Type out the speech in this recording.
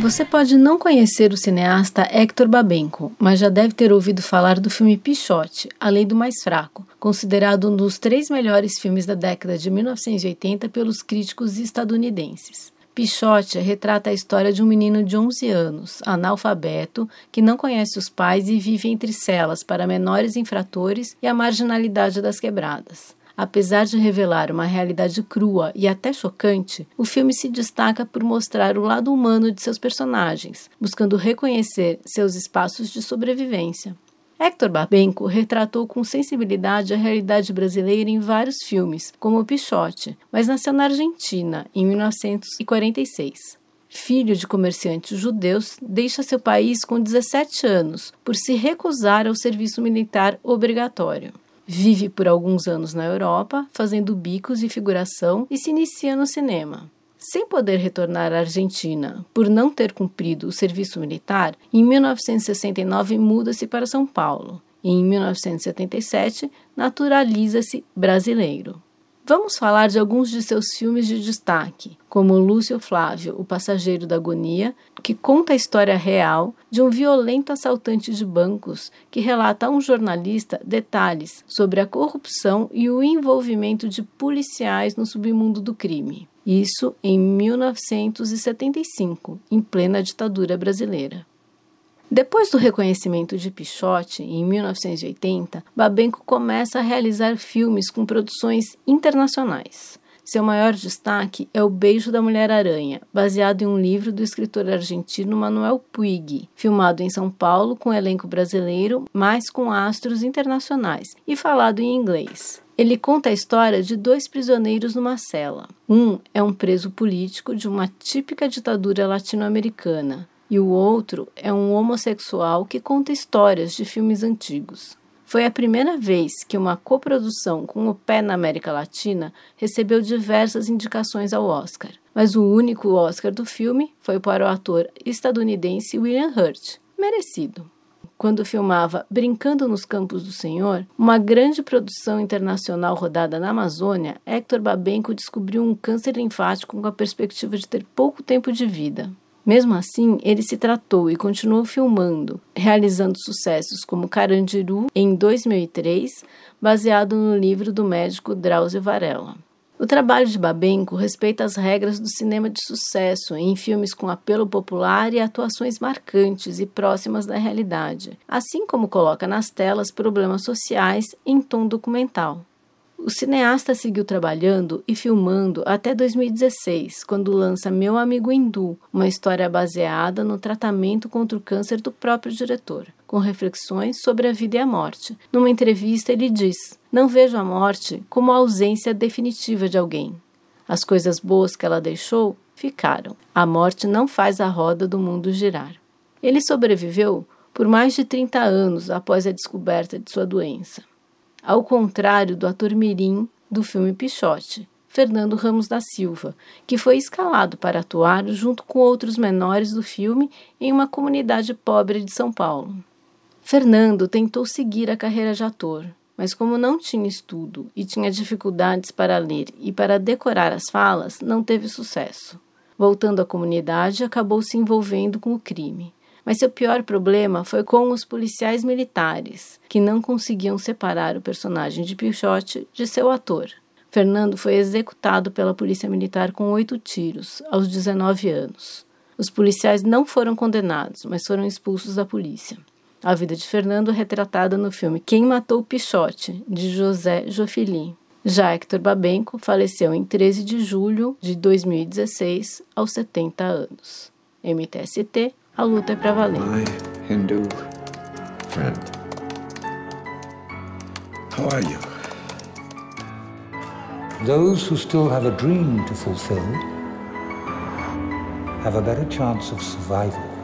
Você pode não conhecer o cineasta Hector Babenco, mas já deve ter ouvido falar do filme Pichote, A Lei do Mais Fraco, considerado um dos três melhores filmes da década de 1980 pelos críticos estadunidenses. Pichote retrata a história de um menino de 11 anos, analfabeto, que não conhece os pais e vive entre celas para menores infratores e a marginalidade das quebradas. Apesar de revelar uma realidade crua e até chocante, o filme se destaca por mostrar o lado humano de seus personagens, buscando reconhecer seus espaços de sobrevivência. Hector Babenco retratou com sensibilidade a realidade brasileira em vários filmes, como O Pichote, mas nasceu na Argentina, em 1946. Filho de comerciantes judeus, deixa seu país com 17 anos por se recusar ao serviço militar obrigatório. Vive por alguns anos na Europa, fazendo bicos e figuração e se inicia no cinema. Sem poder retornar à Argentina por não ter cumprido o serviço militar, em 1969 muda-se para São Paulo e em 1977 naturaliza-se brasileiro. Vamos falar de alguns de seus filmes de destaque, como Lúcio Flávio, O Passageiro da Agonia, que conta a história real de um violento assaltante de bancos que relata a um jornalista detalhes sobre a corrupção e o envolvimento de policiais no submundo do crime. Isso em 1975, em plena ditadura brasileira. Depois do reconhecimento de Pichote, em 1980, Babenco começa a realizar filmes com produções internacionais. Seu maior destaque é O Beijo da Mulher-Aranha, baseado em um livro do escritor argentino Manuel Puig, filmado em São Paulo com elenco brasileiro, mas com astros internacionais, e falado em inglês. Ele conta a história de dois prisioneiros numa cela. Um é um preso político de uma típica ditadura latino-americana, e o outro é um homossexual que conta histórias de filmes antigos. Foi a primeira vez que uma coprodução com o pé na América Latina recebeu diversas indicações ao Oscar, mas o único Oscar do filme foi para o ator estadunidense William Hurt, merecido. Quando filmava Brincando nos Campos do Senhor, uma grande produção internacional rodada na Amazônia, Hector Babenco descobriu um câncer linfático com a perspectiva de ter pouco tempo de vida. Mesmo assim, ele se tratou e continuou filmando, realizando sucessos como Carandiru em 2003, baseado no livro do médico Drauzio Varela. O trabalho de Babenco respeita as regras do cinema de sucesso em filmes com apelo popular e atuações marcantes e próximas da realidade, assim como coloca nas telas problemas sociais em tom documental. O cineasta seguiu trabalhando e filmando até 2016, quando lança Meu Amigo Hindu, uma história baseada no tratamento contra o câncer do próprio diretor, com reflexões sobre a vida e a morte. Numa entrevista, ele diz: Não vejo a morte como a ausência definitiva de alguém. As coisas boas que ela deixou ficaram. A morte não faz a roda do mundo girar. Ele sobreviveu por mais de 30 anos após a descoberta de sua doença ao contrário do ator mirim do filme Pichote, Fernando Ramos da Silva, que foi escalado para atuar junto com outros menores do filme em uma comunidade pobre de São Paulo. Fernando tentou seguir a carreira de ator, mas como não tinha estudo e tinha dificuldades para ler e para decorar as falas, não teve sucesso. Voltando à comunidade, acabou se envolvendo com o crime. Mas seu pior problema foi com os policiais militares, que não conseguiam separar o personagem de Pichote de seu ator. Fernando foi executado pela polícia militar com oito tiros, aos 19 anos. Os policiais não foram condenados, mas foram expulsos da polícia. A vida de Fernando é retratada no filme Quem Matou Pichote, de José Jofili. Já Hector Babenco faleceu em 13 de julho de 2016, aos 70 anos. MTST a luta é para valer. My Hindu friend. How are you? Those who still have a dream to fulfill have a better chance of survival